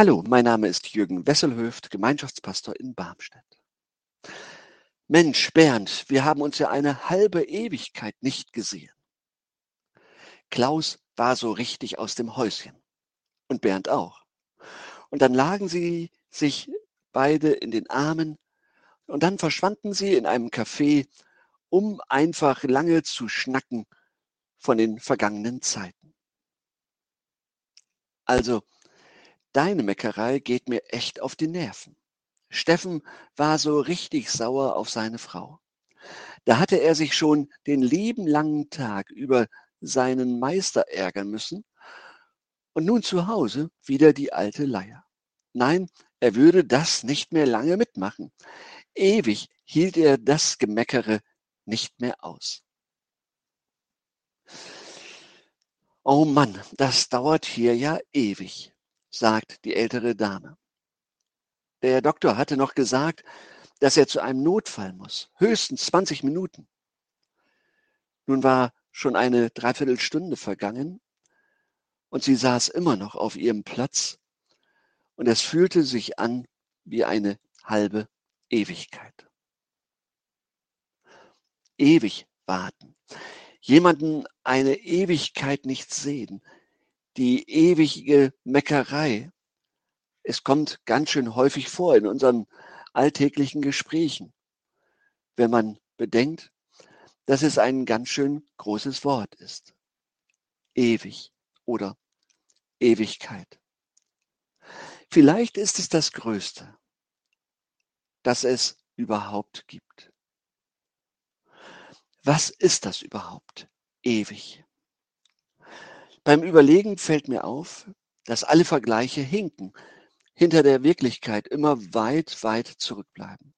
Hallo, mein Name ist Jürgen Wesselhöft, Gemeinschaftspastor in Barmstedt. Mensch, Bernd, wir haben uns ja eine halbe Ewigkeit nicht gesehen. Klaus war so richtig aus dem Häuschen und Bernd auch. Und dann lagen sie sich beide in den Armen und dann verschwanden sie in einem Café, um einfach lange zu schnacken von den vergangenen Zeiten. Also, deine Meckerei geht mir echt auf die Nerven. Steffen war so richtig sauer auf seine Frau. Da hatte er sich schon den lieben langen Tag über seinen Meister ärgern müssen und nun zu Hause wieder die alte Leier. Nein, er würde das nicht mehr lange mitmachen. Ewig hielt er das Gemeckere nicht mehr aus. Oh Mann, das dauert hier ja ewig, sagt die ältere Dame. Der Doktor hatte noch gesagt, dass er zu einem Notfall muss, höchstens 20 Minuten. Nun war schon eine Dreiviertelstunde vergangen und sie saß immer noch auf ihrem Platz und es fühlte sich an wie eine halbe Ewigkeit. Ewig warten. Jemanden eine Ewigkeit nicht sehen. Die ewige Meckerei. Es kommt ganz schön häufig vor in unseren alltäglichen Gesprächen, wenn man bedenkt, dass es ein ganz schön großes Wort ist. Ewig oder Ewigkeit. Vielleicht ist es das Größte, das es überhaupt gibt. Was ist das überhaupt? Ewig. Beim Überlegen fällt mir auf, dass alle Vergleiche hinken, hinter der Wirklichkeit immer weit, weit zurückbleiben.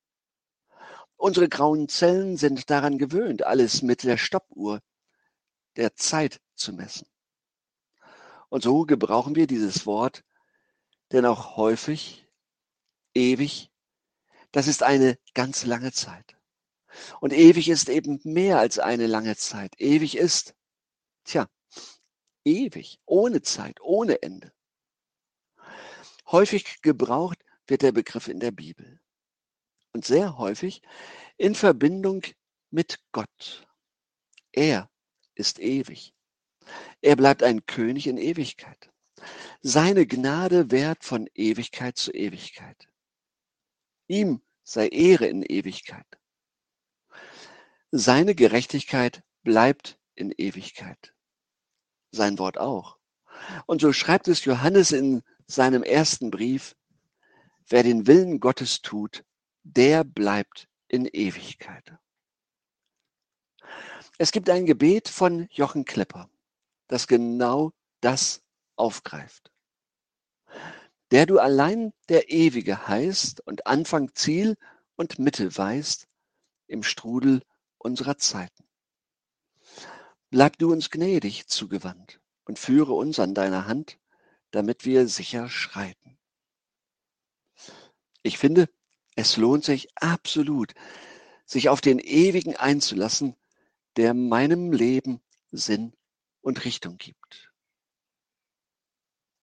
Unsere grauen Zellen sind daran gewöhnt, alles mit der Stoppuhr der Zeit zu messen. Und so gebrauchen wir dieses Wort denn auch häufig, ewig, das ist eine ganz lange Zeit. Und ewig ist eben mehr als eine lange Zeit. Ewig ist, tja, ewig, ohne Zeit, ohne Ende. Häufig gebraucht wird der Begriff in der Bibel. Und sehr häufig in Verbindung mit Gott. Er ist ewig. Er bleibt ein König in Ewigkeit. Seine Gnade währt von Ewigkeit zu Ewigkeit. Ihm sei Ehre in Ewigkeit. Seine Gerechtigkeit bleibt in Ewigkeit. Sein Wort auch. Und so schreibt es Johannes in seinem ersten Brief, wer den Willen Gottes tut, der bleibt in Ewigkeit. Es gibt ein Gebet von Jochen Klepper, das genau das aufgreift. Der du allein der Ewige heißt und Anfang, Ziel und Mitte weißt im Strudel unserer Zeiten. Bleib du uns gnädig zugewandt und führe uns an deiner Hand, damit wir sicher schreiten. Ich finde, es lohnt sich absolut, sich auf den Ewigen einzulassen, der meinem Leben Sinn und Richtung gibt.